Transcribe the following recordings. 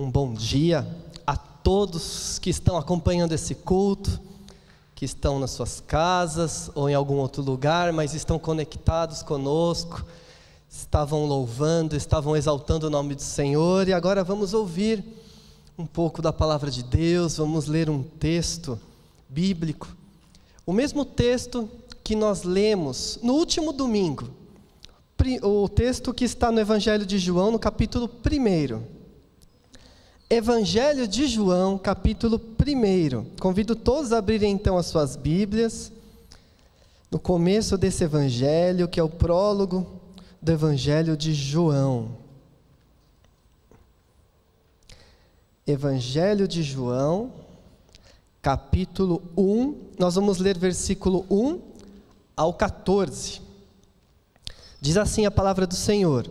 um bom dia a todos que estão acompanhando esse culto, que estão nas suas casas ou em algum outro lugar, mas estão conectados conosco, estavam louvando, estavam exaltando o nome do Senhor e agora vamos ouvir um pouco da palavra de Deus, vamos ler um texto bíblico. O mesmo texto que nós lemos no último domingo, o texto que está no Evangelho de João, no capítulo 1. Evangelho de João, capítulo 1. Convido todos a abrirem então as suas Bíblias. No começo desse evangelho, que é o prólogo do Evangelho de João. Evangelho de João, capítulo 1. Nós vamos ler versículo 1 ao 14. Diz assim a palavra do Senhor: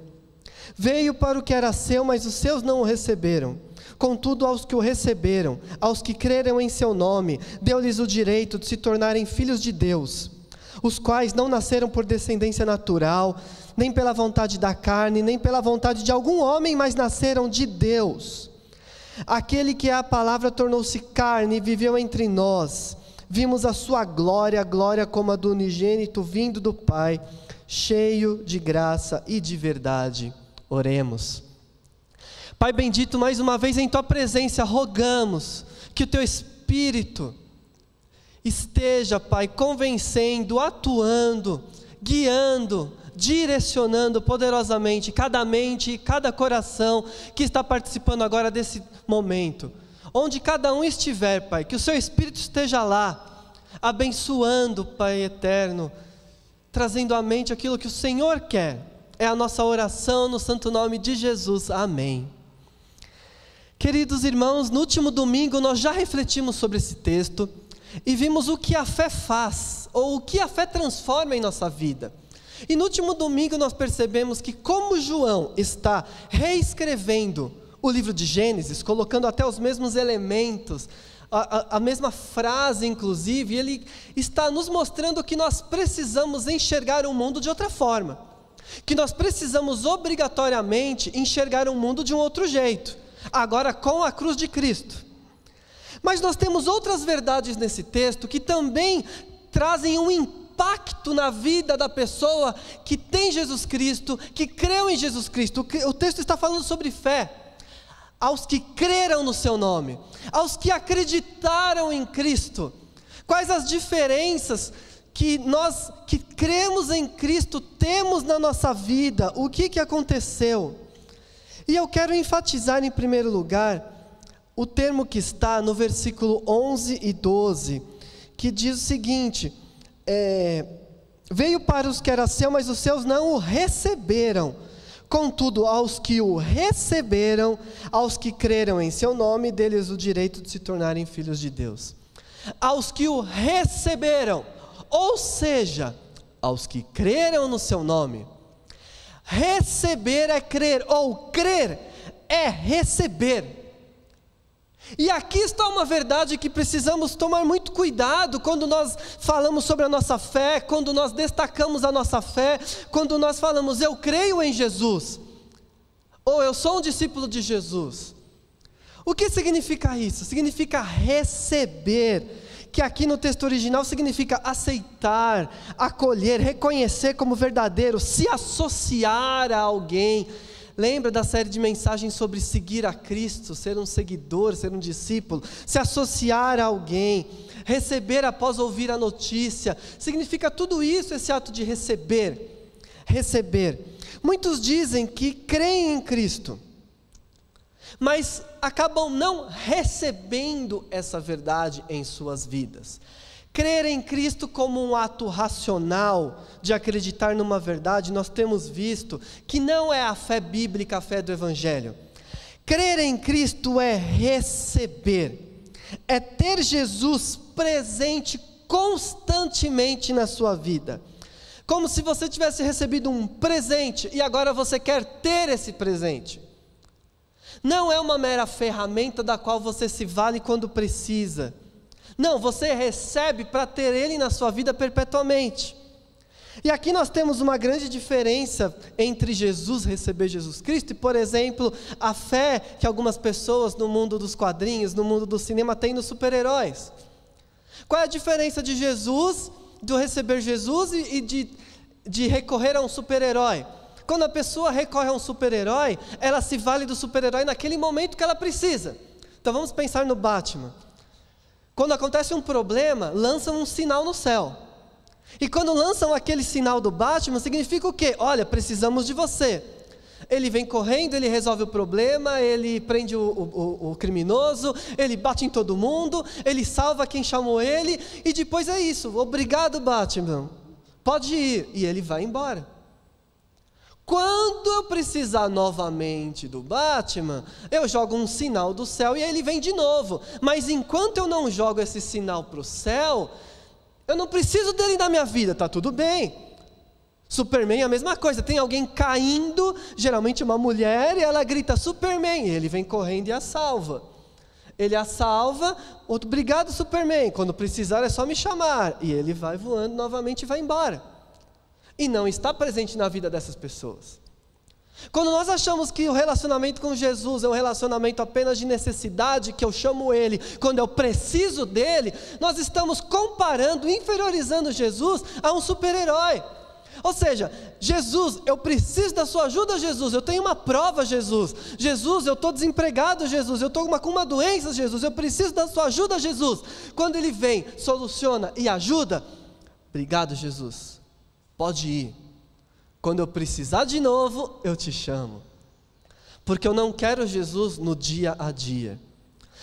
Veio para o que era seu, mas os seus não o receberam. Contudo, aos que o receberam, aos que creram em seu nome, deu-lhes o direito de se tornarem filhos de Deus, os quais não nasceram por descendência natural, nem pela vontade da carne, nem pela vontade de algum homem, mas nasceram de Deus. Aquele que é a palavra tornou-se carne e viveu entre nós. Vimos a sua glória, glória como a do unigênito vindo do Pai, cheio de graça e de verdade. Oremos. Pai bendito, mais uma vez em tua presença, rogamos que o teu Espírito esteja, Pai, convencendo, atuando, guiando, direcionando poderosamente cada mente e cada coração que está participando agora desse momento. Onde cada um estiver, Pai, que o seu Espírito esteja lá, abençoando, Pai eterno, trazendo à mente aquilo que o Senhor quer é a nossa oração no santo nome de Jesus. Amém. Queridos irmãos, no último domingo nós já refletimos sobre esse texto e vimos o que a fé faz, ou o que a fé transforma em nossa vida. E no último domingo nós percebemos que, como João está reescrevendo o livro de Gênesis, colocando até os mesmos elementos, a, a, a, mesma frase, inclusive, ele está nos mostrando que nós precisamos enxergar o mundo de outra forma que nós precisamos obrigatoriamente enxergar o mundo de um outro jeito, agora com a cruz de Cristo. Mas nós temos outras verdades nesse texto que também trazem um impacto na vida da pessoa que tem Jesus Cristo, que creu em Jesus Cristo. O texto está falando sobre fé. Aos que creram no seu nome, aos que acreditaram em Cristo. Quais as diferenças que nós que cremos em Cristo temos na nossa vida, o que, que aconteceu? E eu quero enfatizar em primeiro lugar o termo que está no versículo 11 e 12, que diz o seguinte: é, Veio para os que era seu, mas os seus não o receberam. Contudo, aos que o receberam, aos que creram em seu nome, deles o direito de se tornarem filhos de Deus. Aos que o receberam, ou seja, aos que creram no seu nome. Receber é crer, ou crer é receber. E aqui está uma verdade que precisamos tomar muito cuidado quando nós falamos sobre a nossa fé, quando nós destacamos a nossa fé, quando nós falamos eu creio em Jesus, ou eu sou um discípulo de Jesus. O que significa isso? Significa receber que aqui no texto original significa aceitar, acolher, reconhecer como verdadeiro, se associar a alguém. Lembra da série de mensagens sobre seguir a Cristo, ser um seguidor, ser um discípulo, se associar a alguém, receber após ouvir a notícia, significa tudo isso, esse ato de receber. receber. Muitos dizem que creem em Cristo, mas acabam não recebendo essa verdade em suas vidas. Crer em Cristo como um ato racional de acreditar numa verdade, nós temos visto que não é a fé bíblica, a fé do Evangelho. Crer em Cristo é receber, é ter Jesus presente constantemente na sua vida. Como se você tivesse recebido um presente e agora você quer ter esse presente. Não é uma mera ferramenta da qual você se vale quando precisa. Não, você recebe para ter ele na sua vida perpetuamente. E aqui nós temos uma grande diferença entre Jesus receber Jesus Cristo e, por exemplo, a fé que algumas pessoas no mundo dos quadrinhos, no mundo do cinema têm nos super-heróis. Qual é a diferença de Jesus, do receber Jesus e, de, de recorrer a um super-herói? Quando a pessoa recorre a um super-herói, ela se vale do super-herói naquele momento que ela precisa. Então vamos pensar no Batman. Quando acontece um problema, lançam um sinal no céu. E quando lançam aquele sinal do Batman, significa o quê? Olha, precisamos de você. Ele vem correndo, ele resolve o problema, ele prende o, o, o, criminoso, ele bate em todo mundo, ele salva quem chamou ele, e depois é isso. Obrigado, Batman. Pode ir. E ele vai embora. Quando eu precisar novamente do Batman, eu jogo um sinal do céu e ele vem de novo. Mas enquanto eu não jogo esse sinal para o céu, eu não preciso dele na minha vida, tá tudo bem. Superman é a mesma coisa, tem alguém caindo, geralmente uma mulher, e ela grita Superman, e ele vem correndo e a salva. Ele a salva, obrigado Superman, quando precisar é só me chamar. E ele vai voando novamente e vai embora. E não está presente na vida dessas pessoas. Quando nós achamos que o relacionamento com Jesus é um relacionamento apenas de necessidade, que eu chamo Ele quando eu preciso dele, nós estamos comparando, inferiorizando Jesus a um super-herói. Ou seja, Jesus, eu preciso da sua ajuda, Jesus. Eu tenho uma prova, Jesus. Jesus, eu estou desempregado, Jesus. Eu estou com uma doença, Jesus. Eu preciso da sua ajuda, Jesus. Quando Ele vem, soluciona e ajuda, obrigado, Jesus. Pode ir. Quando eu precisar de novo, eu te chamo. Porque eu não quero Jesus no dia a dia.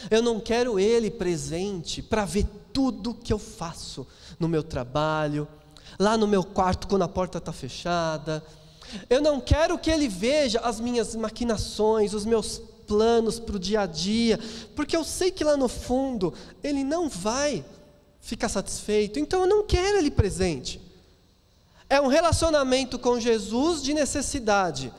Eu não quero Ele presente para ver tudo que eu faço no meu trabalho, lá no meu quarto quando a porta está fechada. Eu não quero que Ele veja as minhas maquinações, os meus planos para o dia a dia, porque eu sei que lá no fundo Ele não vai ficar satisfeito, então eu não quero Ele presente. É um relacionamento com Jesus de necessidade.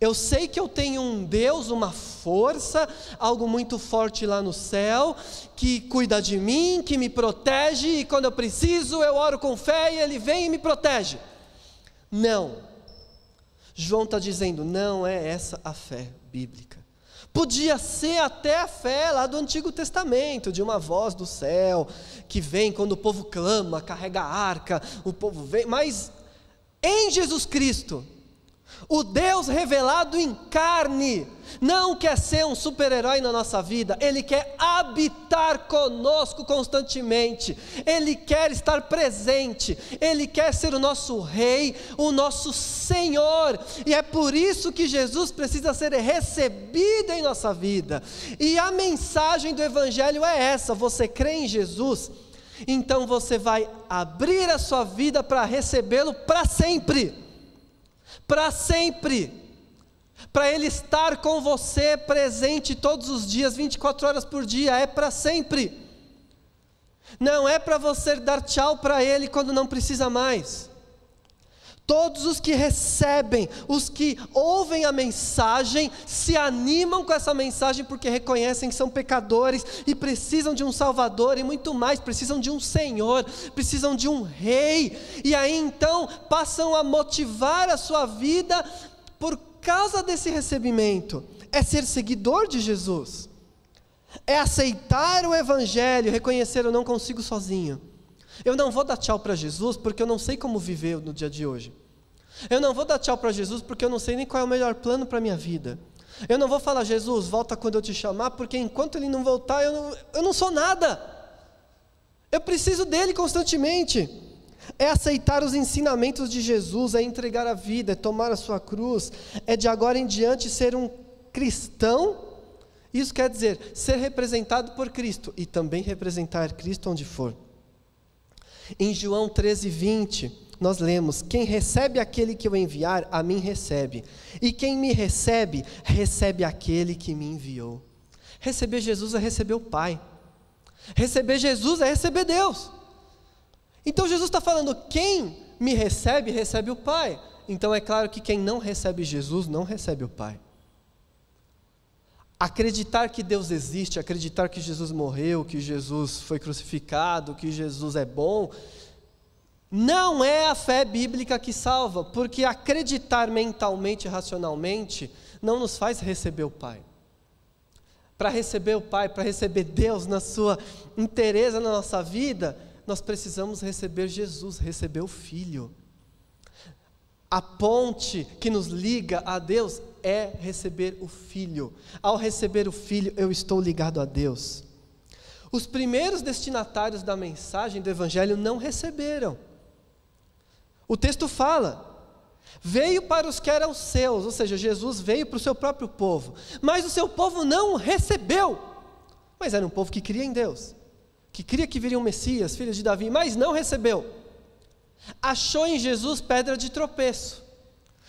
Eu sei que eu tenho um Deus, uma força, algo muito forte lá no céu, que cuida de mim, que me protege, e quando eu preciso, eu oro com fé e Ele vem e me protege. Não. João está dizendo, não é essa a fé bíblica. Podia ser até a fé lá do Antigo Testamento, de uma voz do céu, que vem quando o povo clama, carrega a arca, o povo vem, mas em Jesus Cristo, o Deus revelado em carne, não quer ser um super-herói na nossa vida, Ele quer habitar conosco constantemente, Ele quer estar presente, Ele quer ser o nosso Rei, o nosso Senhor, e é por isso que Jesus precisa ser recebido em nossa vida, e a mensagem do Evangelho é essa: você crê em Jesus, então você vai abrir a sua vida para recebê-lo para sempre. Para sempre. Para ele estar com você presente todos os dias, 24 horas por dia, é para sempre. Não é para você dar tchau para ele quando não precisa mais. Todos os que recebem, os que ouvem a mensagem, se animam com essa mensagem porque reconhecem que são pecadores e precisam de um Salvador e muito mais, precisam de um Senhor, precisam de um Rei, e aí então passam a motivar a sua vida por causa desse recebimento, é ser seguidor de Jesus, é aceitar o Evangelho, reconhecer eu não consigo sozinho. Eu não vou dar tchau para Jesus porque eu não sei como viver no dia de hoje. Eu não vou dar tchau para Jesus porque eu não sei nem qual é o melhor plano para a minha vida. Eu não vou falar, Jesus, volta quando eu te chamar, porque enquanto ele não voltar, eu não, eu não sou nada. Eu preciso dele constantemente. é aceitar os ensinamentos de Jesus, é entregar a vida, é tomar a sua cruz, é de agora em diante ser um cristão. Isso quer dizer ser representado por Cristo e também representar Cristo onde for. Em João 13, 20, nós lemos: Quem recebe aquele que eu enviar, a mim recebe. E quem me recebe, recebe aquele que me enviou. Receber Jesus é receber o Pai. Receber Jesus é receber Deus. Então Jesus está falando: quem me recebe, recebe o Pai. Então é claro que quem não recebe Jesus, não recebe o Pai. Acreditar que Deus existe, acreditar que Jesus morreu, que Jesus foi crucificado, que Jesus é bom, não é a fé bíblica que salva, porque acreditar mentalmente, racionalmente, não nos faz receber o Pai. Para receber o Pai, para receber Deus na sua inteireza na nossa vida, nós precisamos receber Jesus, receber o Filho. A ponte que nos liga a Deus é receber o Filho. Ao receber o Filho, eu estou ligado a Deus. Os primeiros destinatários da mensagem do Evangelho não receberam. O texto fala: veio para os que eram seus, ou seja, Jesus veio para o seu próprio povo, mas o seu povo não recebeu. Mas era um povo que cria em Deus, que cria que viria um Messias, filho de Davi, mas não recebeu. Achou em Jesus pedra de tropeço.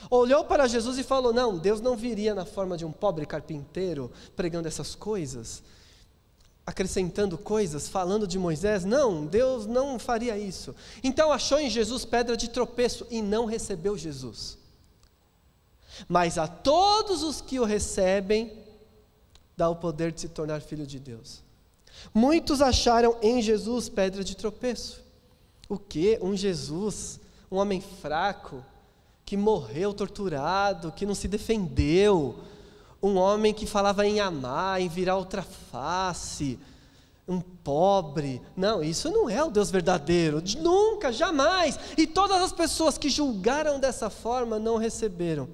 Olhou para Jesus e falou: Não, Deus não viria na forma de um pobre carpinteiro pregando essas coisas acrescentando coisas, falando de Moisés. Não, Deus não faria isso. Então achou em Jesus pedra de tropeço e não recebeu Jesus. Mas a todos os que o recebem, dá o poder de se tornar filho de Deus. Muitos acharam em Jesus pedra de tropeço. O que? Um Jesus, um homem fraco, que morreu torturado, que não se defendeu, um homem que falava em amar, em virar outra face, um pobre. Não, isso não é o Deus verdadeiro, nunca, jamais. E todas as pessoas que julgaram dessa forma não receberam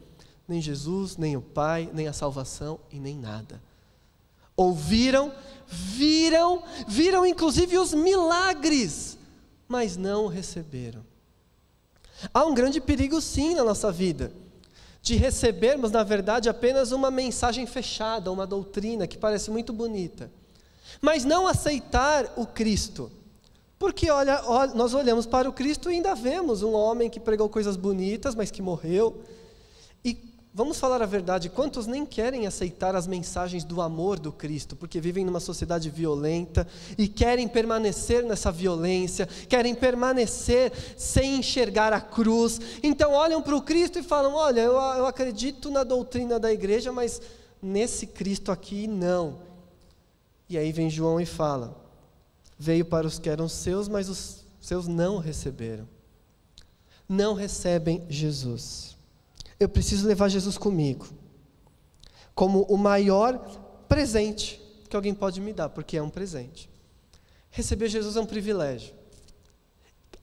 nem Jesus, nem o Pai, nem a salvação e nem nada. Ouviram, viram, viram inclusive os milagres, mas não receberam. Há um grande perigo sim na nossa vida de recebermos, na verdade, apenas uma mensagem fechada, uma doutrina que parece muito bonita, mas não aceitar o Cristo. Porque olha, olha, nós olhamos para o Cristo e ainda vemos um homem que pregou coisas bonitas, mas que morreu, Vamos falar a verdade, quantos nem querem aceitar as mensagens do amor do Cristo, porque vivem numa sociedade violenta e querem permanecer nessa violência, querem permanecer sem enxergar a cruz. Então olham para o Cristo e falam: Olha, eu, eu acredito na doutrina da igreja, mas nesse Cristo aqui não. E aí vem João e fala: Veio para os que eram seus, mas os seus não receberam. Não recebem Jesus eu preciso levar Jesus comigo, como o maior presente que alguém pode me dar, porque é um presente. Receber Jesus é um privilégio,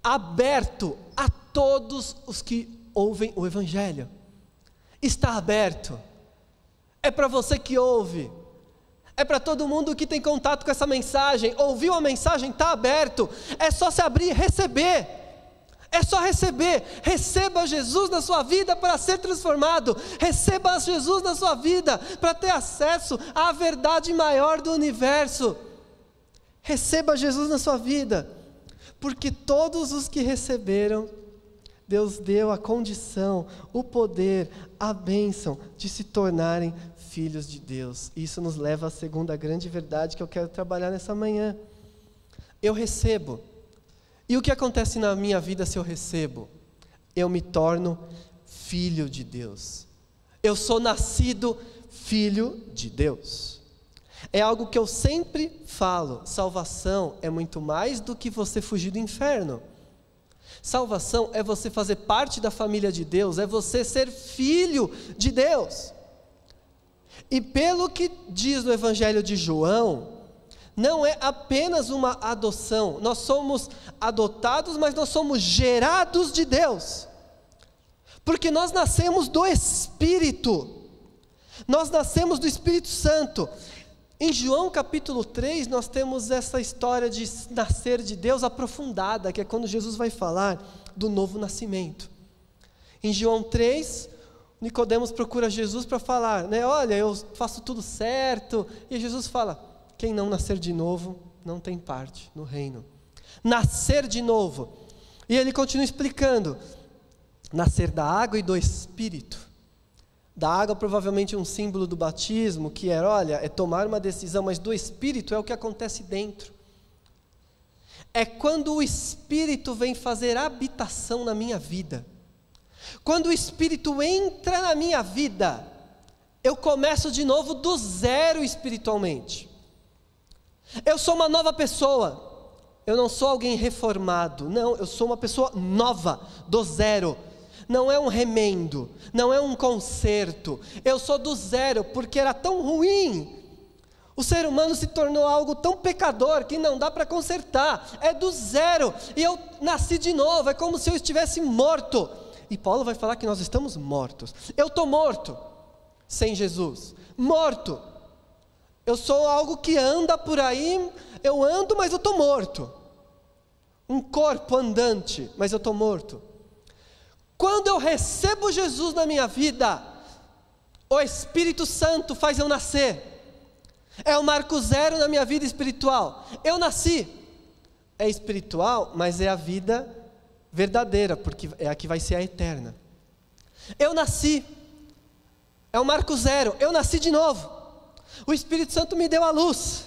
aberto a todos os que ouvem o Evangelho. Está aberto, é para você que ouve, é para todo mundo que tem contato com essa mensagem. Ouviu a mensagem? Está aberto. É só se abrir e receber. É só receber. Receba Jesus na sua vida para ser transformado. Receba Jesus na sua vida para ter acesso à verdade maior do universo. Receba Jesus na sua vida, porque todos os que receberam, Deus deu a condição, o poder, a bênção de se tornarem filhos de Deus. Isso nos leva à segunda grande verdade que eu quero trabalhar nessa manhã. Eu recebo e o que acontece na minha vida se eu recebo? Eu me torno filho de Deus. Eu sou nascido filho de Deus. É algo que eu sempre falo: salvação é muito mais do que você fugir do inferno. Salvação é você fazer parte da família de Deus, é você ser filho de Deus. E pelo que diz no Evangelho de João, não é apenas uma adoção. Nós somos adotados, mas nós somos gerados de Deus. Porque nós nascemos do Espírito. Nós nascemos do Espírito Santo. Em João capítulo 3, nós temos essa história de nascer de Deus aprofundada, que é quando Jesus vai falar do novo nascimento. Em João 3, Nicodemos procura Jesus para falar, né? Olha, eu faço tudo certo. E Jesus fala: quem não nascer de novo não tem parte no reino. Nascer de novo. E ele continua explicando: nascer da água e do espírito. Da água, provavelmente um símbolo do batismo, que era, olha, é tomar uma decisão, mas do espírito é o que acontece dentro. É quando o espírito vem fazer habitação na minha vida. Quando o espírito entra na minha vida, eu começo de novo do zero espiritualmente. Eu sou uma nova pessoa. Eu não sou alguém reformado. Não, eu sou uma pessoa nova, do zero. Não é um remendo, não é um conserto. Eu sou do zero, porque era tão ruim. O ser humano se tornou algo tão pecador que não dá para consertar. É do zero. E eu nasci de novo, é como se eu estivesse morto. E Paulo vai falar que nós estamos mortos. Eu estou morto sem Jesus. Morto. Eu sou algo que anda por aí, eu ando, mas eu estou morto. Um corpo andante, mas eu estou morto. Quando eu recebo Jesus na minha vida, o Espírito Santo faz eu nascer. É o marco zero na minha vida espiritual. Eu nasci. É espiritual, mas é a vida verdadeira, porque é a que vai ser a eterna. Eu nasci. É o marco zero. Eu nasci de novo. O Espírito Santo me deu a luz.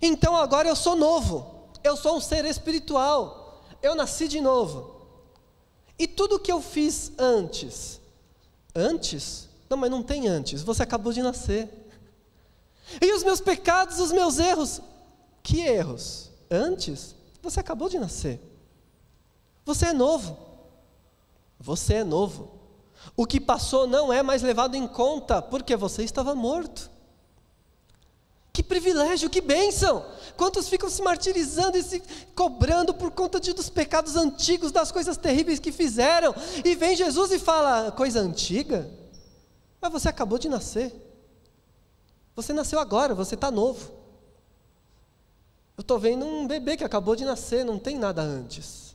Então agora eu sou novo. Eu sou um ser espiritual. Eu nasci de novo. E tudo que eu fiz antes, antes? Não, mas não tem antes. Você acabou de nascer. E os meus pecados, os meus erros, que erros? Antes? Você acabou de nascer. Você é novo. Você é novo. O que passou não é mais levado em conta, porque você estava morto. Que privilégio, que bênção! Quantos ficam se martirizando e se cobrando por conta de, dos pecados antigos, das coisas terríveis que fizeram, e vem Jesus e fala: coisa antiga? Mas você acabou de nascer. Você nasceu agora, você está novo. Eu estou vendo um bebê que acabou de nascer, não tem nada antes.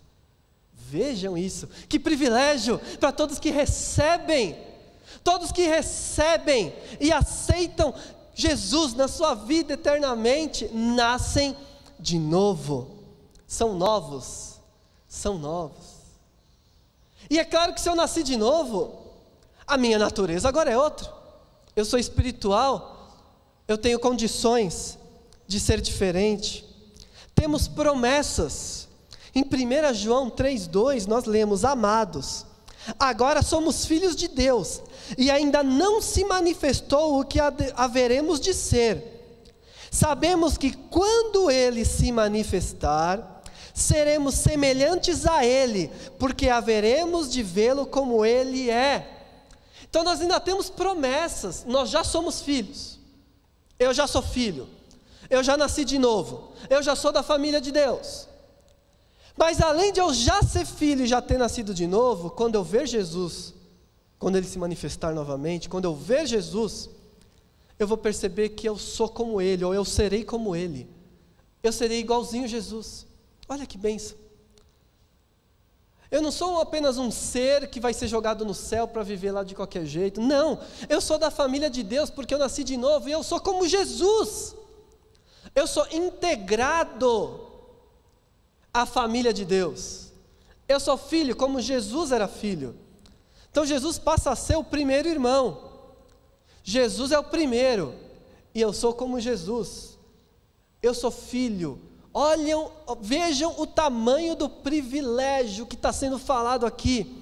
Vejam isso, que privilégio para todos que recebem, todos que recebem e aceitam Jesus na sua vida eternamente, nascem de novo. São novos. São novos. E é claro que se eu nasci de novo, a minha natureza agora é outra. Eu sou espiritual, eu tenho condições de ser diferente. Temos promessas. Em 1 João 3,2 nós lemos: Amados, agora somos filhos de Deus, e ainda não se manifestou o que haveremos de ser. Sabemos que quando ele se manifestar, seremos semelhantes a ele, porque haveremos de vê-lo como ele é. Então nós ainda temos promessas, nós já somos filhos. Eu já sou filho. Eu já nasci de novo. Eu já sou da família de Deus. Mas além de eu já ser filho e já ter nascido de novo, quando eu ver Jesus, quando ele se manifestar novamente, quando eu ver Jesus, eu vou perceber que eu sou como ele, ou eu serei como ele. Eu serei igualzinho Jesus. Olha que benção. Eu não sou apenas um ser que vai ser jogado no céu para viver lá de qualquer jeito. Não, eu sou da família de Deus porque eu nasci de novo e eu sou como Jesus. Eu sou integrado à família de Deus. Eu sou filho como Jesus era filho. Então Jesus passa a ser o primeiro irmão. Jesus é o primeiro. E eu sou como Jesus. Eu sou filho. Olham, vejam o tamanho do privilégio que está sendo falado aqui.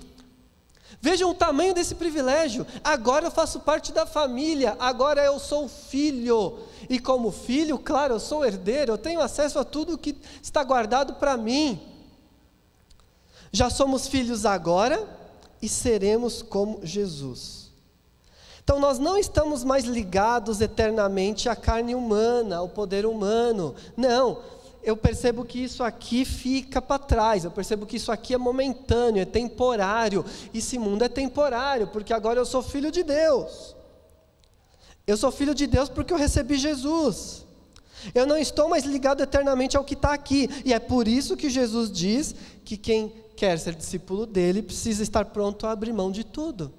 Vejam o tamanho desse privilégio. Agora eu faço parte da família, agora eu sou filho. E como filho, claro, eu sou herdeiro, eu tenho acesso a tudo que está guardado para mim. Já somos filhos agora, e seremos como Jesus. Então nós não estamos mais ligados eternamente à carne humana, ao poder humano. Não, eu percebo que isso aqui fica para trás, eu percebo que isso aqui é momentâneo, é temporário. Esse mundo é temporário, porque agora eu sou filho de Deus. Eu sou filho de Deus porque eu recebi Jesus. Eu não estou mais ligado eternamente ao que está aqui. E é por isso que Jesus diz que quem quer ser discípulo dele precisa estar pronto a abrir mão de tudo,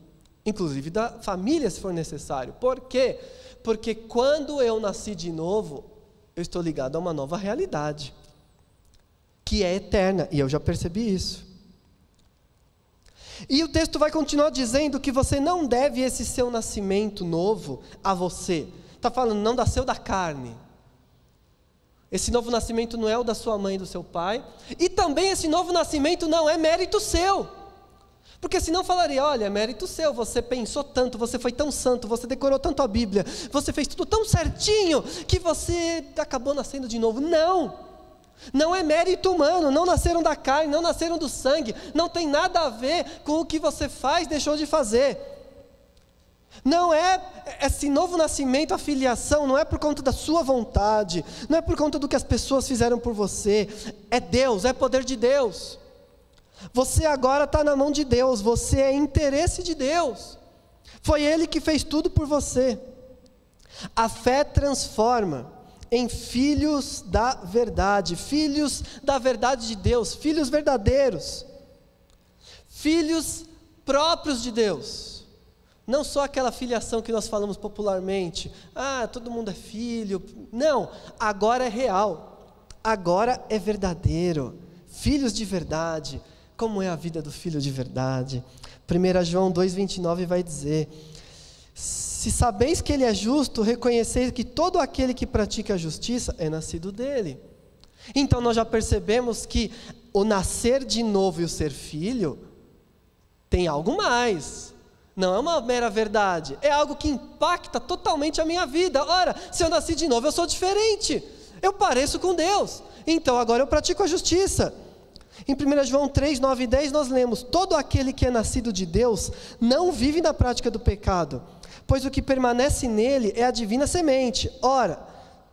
inclusive da família, se for necessário. Por quê? Porque quando eu nasci de novo, eu estou ligado a uma nova realidade, que é eterna, e eu já percebi isso. E o texto vai continuar dizendo que você não deve esse seu nascimento novo a você. Está falando, não nasceu da carne. Esse novo nascimento não é o da sua mãe e do seu pai. E também esse novo nascimento não é mérito seu. Porque senão falaria: olha, é mérito seu, você pensou tanto, você foi tão santo, você decorou tanto a Bíblia, você fez tudo tão certinho que você acabou nascendo de novo. Não! Não é mérito humano, não nasceram da carne, não nasceram do sangue, não tem nada a ver com o que você faz, deixou de fazer. Não é esse novo nascimento, a filiação, não é por conta da sua vontade, não é por conta do que as pessoas fizeram por você, é Deus, é poder de Deus. Você agora está na mão de Deus, você é interesse de Deus, foi Ele que fez tudo por você. A fé transforma em filhos da verdade, filhos da verdade de Deus, filhos verdadeiros, filhos próprios de Deus. Não só aquela filiação que nós falamos popularmente, ah, todo mundo é filho. Não, agora é real, agora é verdadeiro. Filhos de verdade, como é a vida do filho de verdade? 1 João 2,29 vai dizer: se sabeis que Ele é justo, reconheceis que todo aquele que pratica a justiça é nascido dele. Então nós já percebemos que o nascer de novo e o ser filho tem algo mais. Não é uma mera verdade, é algo que impacta totalmente a minha vida. Ora, se eu nasci de novo, eu sou diferente. Eu pareço com Deus. Então agora eu pratico a justiça. Em 1 João 3, 9 e 10 nós lemos: Todo aquele que é nascido de Deus não vive na prática do pecado pois o que permanece nele é a divina semente. Ora,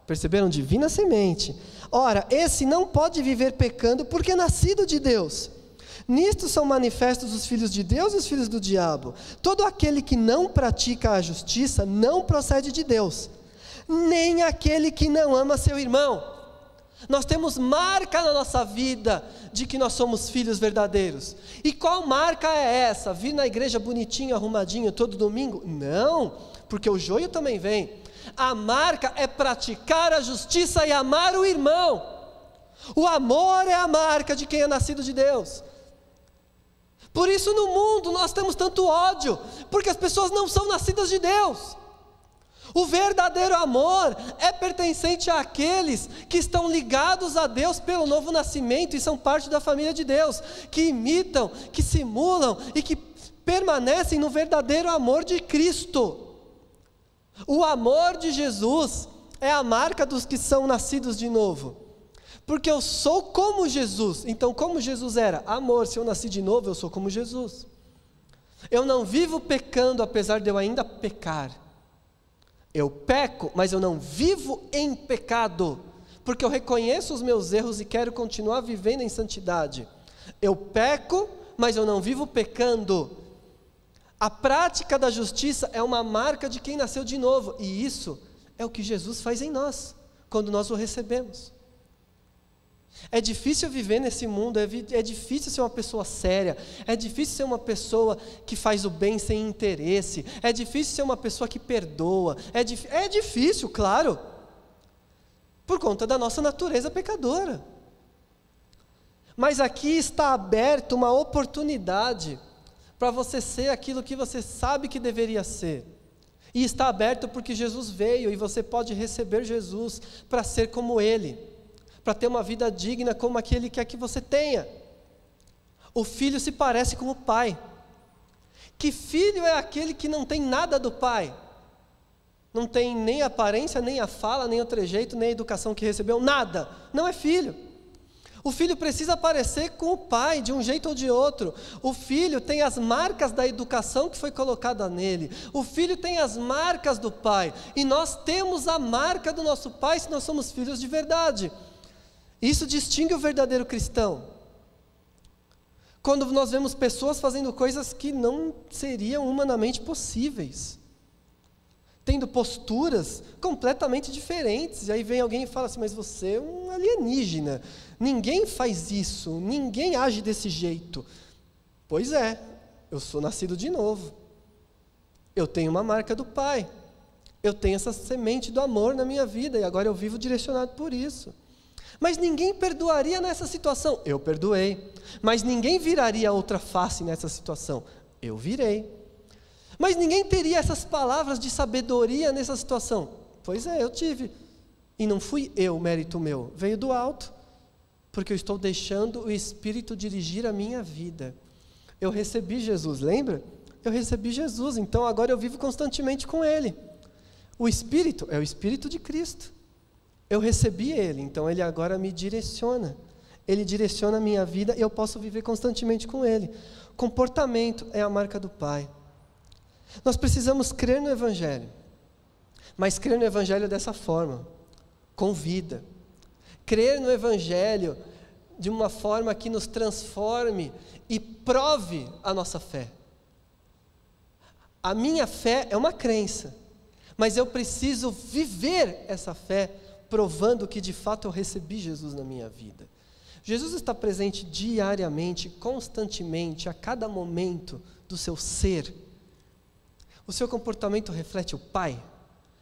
perceberam? Divina semente. Ora, esse não pode viver pecando porque é nascido de Deus. Nisto são manifestos os filhos de Deus e os filhos do diabo. Todo aquele que não pratica a justiça não procede de Deus, nem aquele que não ama seu irmão. Nós temos marca na nossa vida de que nós somos filhos verdadeiros. E qual marca é essa? Vir na igreja bonitinho, arrumadinho todo domingo? Não, porque o joio também vem. A marca é praticar a justiça e amar o irmão. O amor é a marca de quem é nascido de Deus. Por isso no mundo nós temos tanto ódio, porque as pessoas não são nascidas de Deus. O verdadeiro amor é pertencente àqueles que estão ligados a Deus pelo novo nascimento e são parte da família de Deus, que imitam, que simulam e que permanecem no verdadeiro amor de Cristo. O amor de Jesus é a marca dos que são nascidos de novo. Porque eu sou como Jesus. Então, como Jesus era? Amor. Se eu nasci de novo, eu sou como Jesus. Eu não vivo pecando apesar de eu ainda pecar. Eu peco, mas eu não vivo em pecado, porque eu reconheço os meus erros e quero continuar vivendo em santidade. Eu peco, mas eu não vivo pecando. A prática da justiça é uma marca de quem nasceu de novo, e isso é o que Jesus faz em nós, quando nós o recebemos. É difícil viver nesse mundo, é, é, difícil ser uma pessoa séria, é difícil ser uma pessoa que faz o bem sem interesse, é difícil ser uma pessoa que perdoa, é, é difícil, claro, por conta da nossa natureza pecadora. Mas aqui está aberta uma oportunidade para você ser aquilo que você sabe que deveria ser. E está aberto porque Jesus veio e você pode receber Jesus para ser como Ele para ter uma vida digna como aquele quer que você tenha. O filho se parece com o pai. Que filho é aquele que não tem nada do pai? Não tem nem a aparência, nem a fala, nem o trejeito, nem a educação que recebeu, nada. Não é filho. O filho precisa parecer com o pai, de um jeito ou de outro. O filho tem as marcas da educação que foi colocada nele. O filho tem as marcas do pai. E nós temos a marca do nosso pai se nós somos filhos de verdade. Isso distingue o verdadeiro cristão. Quando nós vemos pessoas fazendo coisas que não seriam humanamente possíveis, tendo posturas completamente diferentes. E aí vem alguém e fala assim: Mas você é um alienígena. Ninguém faz isso, ninguém age desse jeito. Pois é, eu sou nascido de novo. Eu tenho uma marca do Pai. Eu tenho essa semente do amor na minha vida e agora eu vivo direcionado por isso. Mas ninguém perdoaria nessa situação. Eu perdoei. Mas ninguém viraria outra face nessa situação. Eu virei. Mas ninguém teria essas palavras de sabedoria nessa situação. Pois é, eu tive. E não fui eu, mérito meu. Veio do alto. Porque eu estou deixando o Espírito dirigir a minha vida. Eu recebi Jesus, lembra? Eu recebi Jesus, então agora eu vivo constantemente com Ele. O Espírito é o Espírito de Cristo. Eu recebi Ele, então Ele agora me direciona. Ele direciona a minha vida e eu posso viver constantemente com Ele. Comportamento é a marca do Pai. Nós precisamos crer no Evangelho, mas crer no Evangelho dessa forma, com vida. Crer no Evangelho de uma forma que nos transforme e prove a nossa fé. A minha fé é uma crença, mas eu preciso viver essa fé provando que de fato eu recebi Jesus na minha vida. Jesus está presente diariamente, constantemente, a cada momento do seu ser. O seu comportamento reflete o Pai,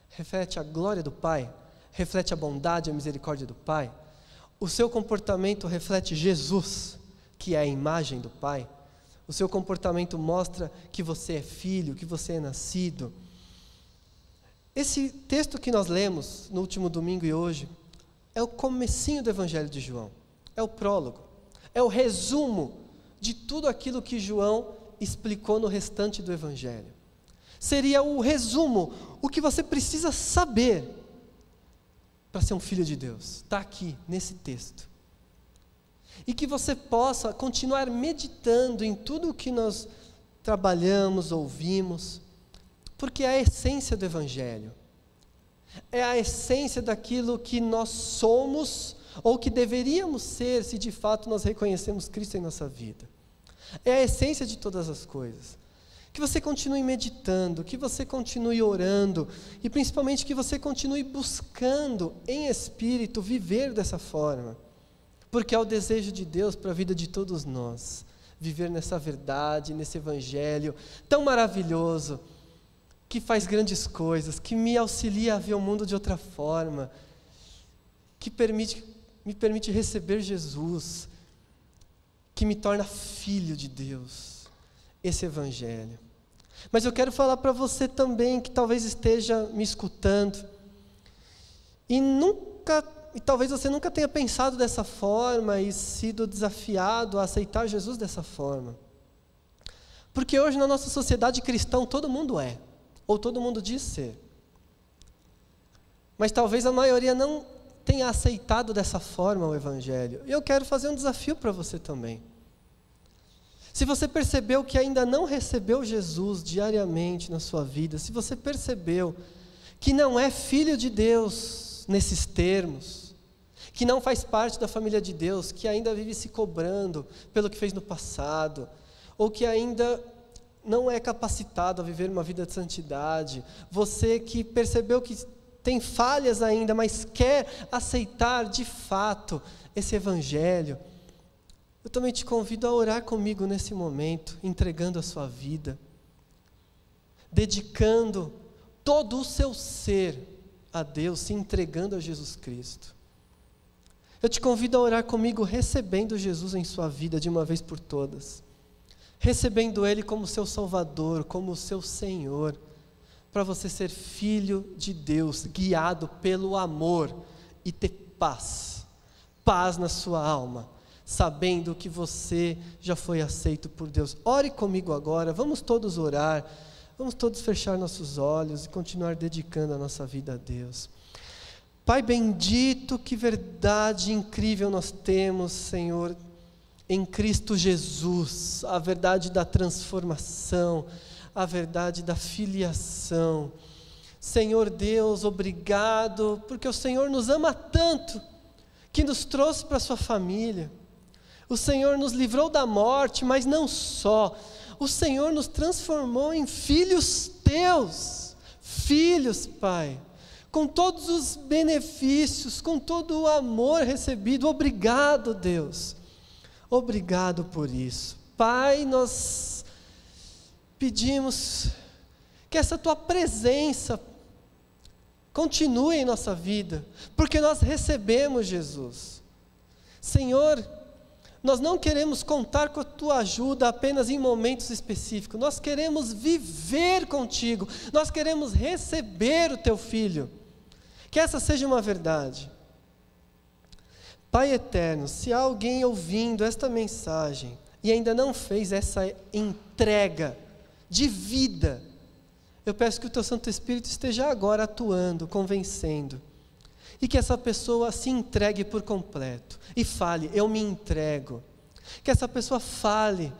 reflete a glória do Pai, reflete a bondade e a misericórdia do Pai. O seu comportamento reflete Jesus, que é a imagem do Pai. O seu comportamento mostra que você é filho, que você é nascido. Esse texto que nós lemos no último domingo e hoje é o comecinho do Evangelho de João. É o prólogo. É o resumo de tudo aquilo que João explicou no restante do Evangelho. Seria o resumo, o que você precisa saber para ser um filho de Deus. Está aqui, nesse texto. E que você possa continuar meditando em tudo o que nós trabalhamos, ouvimos, porque é a essência do Evangelho. É a essência daquilo que nós somos ou que deveríamos ser se de fato nós reconhecemos Cristo em nossa vida. É a essência de todas as coisas. Que você continue meditando, que você continue orando e principalmente que você continue buscando em espírito viver dessa forma. Porque é o desejo de Deus para a vida de todos nós, viver nessa verdade, nesse evangelho tão maravilhoso, que faz grandes coisas, que me auxilia a ver o mundo de outra forma, que permite me permite receber Jesus, que me torna filho de Deus, esse Evangelho. Mas eu quero falar para você também que talvez esteja me escutando e nunca, e talvez você nunca tenha pensado dessa forma e sido desafiado a aceitar Jesus dessa forma. Porque hoje na nossa sociedade cristã todo mundo é, ou todo mundo diz ser. Mas talvez a maioria não tenha aceitado dessa forma o Evangelho. E eu quero fazer um desafio para você também. Se você percebeu que ainda não recebeu Jesus diariamente na sua vida, se você percebeu que não é filho de Deus nesses termos, que não faz parte da família de Deus, que ainda vive se cobrando pelo que fez no passado, ou que ainda não é capacitado a viver uma vida de santidade, você que percebeu que tem falhas ainda, mas quer aceitar de fato esse Evangelho, eu também te convido a orar comigo nesse momento, entregando a sua vida, dedicando todo o seu ser a Deus, se entregando a Jesus Cristo. Eu te convido a orar comigo, recebendo Jesus em sua vida de uma vez por todas, recebendo Ele como seu Salvador, como seu Senhor para você ser filho de Deus, guiado pelo amor e ter paz, paz na sua alma, sabendo que você já foi aceito por Deus. Ore comigo agora, vamos todos orar, vamos todos fechar nossos olhos e continuar dedicando a nossa vida a Deus. Pai bendito, que verdade incrível nós temos, Senhor, em Cristo Jesus, a verdade da transformação a verdade da filiação. Senhor Deus, obrigado, porque o Senhor nos ama tanto, que nos trouxe para a Sua família. O Senhor nos livrou da morte, mas não só. O Senhor nos transformou em filhos teus, filhos, Pai, com todos os benefícios, com todo o amor recebido. Obrigado, Deus. Obrigado por isso. Pai, nós pedimos que essa tua presença continue em nossa vida, porque nós recebemos Jesus. Senhor, nós não queremos contar com a tua ajuda apenas em momentos específicos, nós queremos viver contigo, nós queremos receber o teu filho. Que essa seja uma verdade. Pai eterno, se há alguém ouvindo esta mensagem e ainda não fez essa entrega de vida, eu peço que o teu Santo Espírito esteja agora atuando, convencendo e que essa pessoa se entregue por completo e fale: Eu me entrego. Que essa pessoa fale: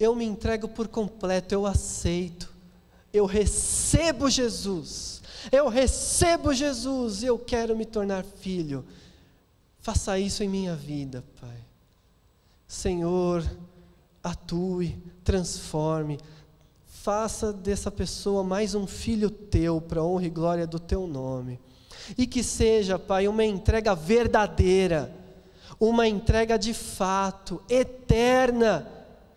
Eu me entrego por completo, eu aceito, eu recebo Jesus, eu recebo Jesus e eu quero me tornar filho. Faça isso em minha vida, Pai. Senhor, atue, transforme, faça dessa pessoa mais um filho teu, para honra e glória do teu nome. E que seja, Pai, uma entrega verdadeira, uma entrega de fato, eterna,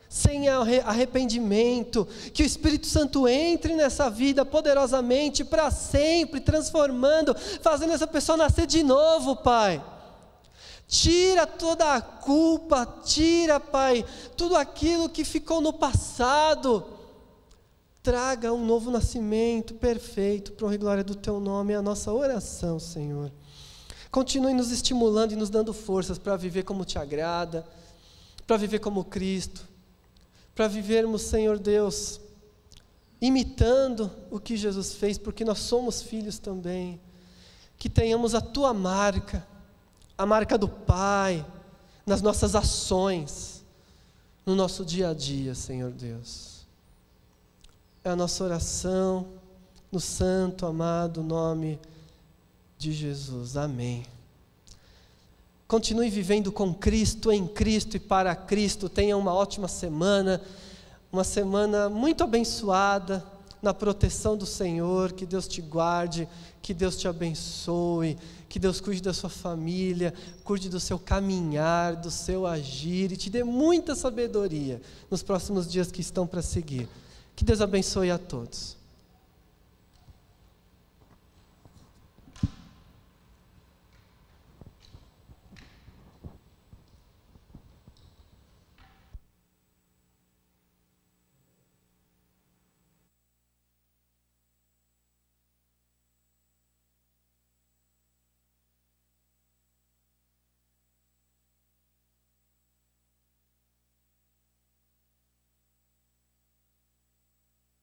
sem arrependimento, que o Espírito Santo entre nessa vida poderosamente para sempre, transformando, fazendo essa pessoa nascer de novo, Pai. Tira toda a culpa, tira, Pai, tudo aquilo que ficou no passado traga um novo nascimento perfeito para a glória do Teu nome, é a nossa oração, Senhor. Continue nos estimulando e nos dando forças para viver como Te agrada, para viver como Cristo, para vivermos, Senhor Deus, imitando o que Jesus fez, porque nós somos filhos também. Que tenhamos a Tua marca, a marca do Pai, nas nossas ações, no nosso dia a dia, Senhor Deus é a nossa oração no santo, amado nome de Jesus. Amém. Continue vivendo com Cristo, em Cristo e para Cristo. Tenha uma ótima semana, uma semana muito abençoada na proteção do Senhor. Que Deus te guarde, que Deus te abençoe, que Deus cuide da sua família, cuide do seu caminhar, do seu agir e te dê muita sabedoria nos próximos dias que estão para seguir. Que Deus abençoe a todos.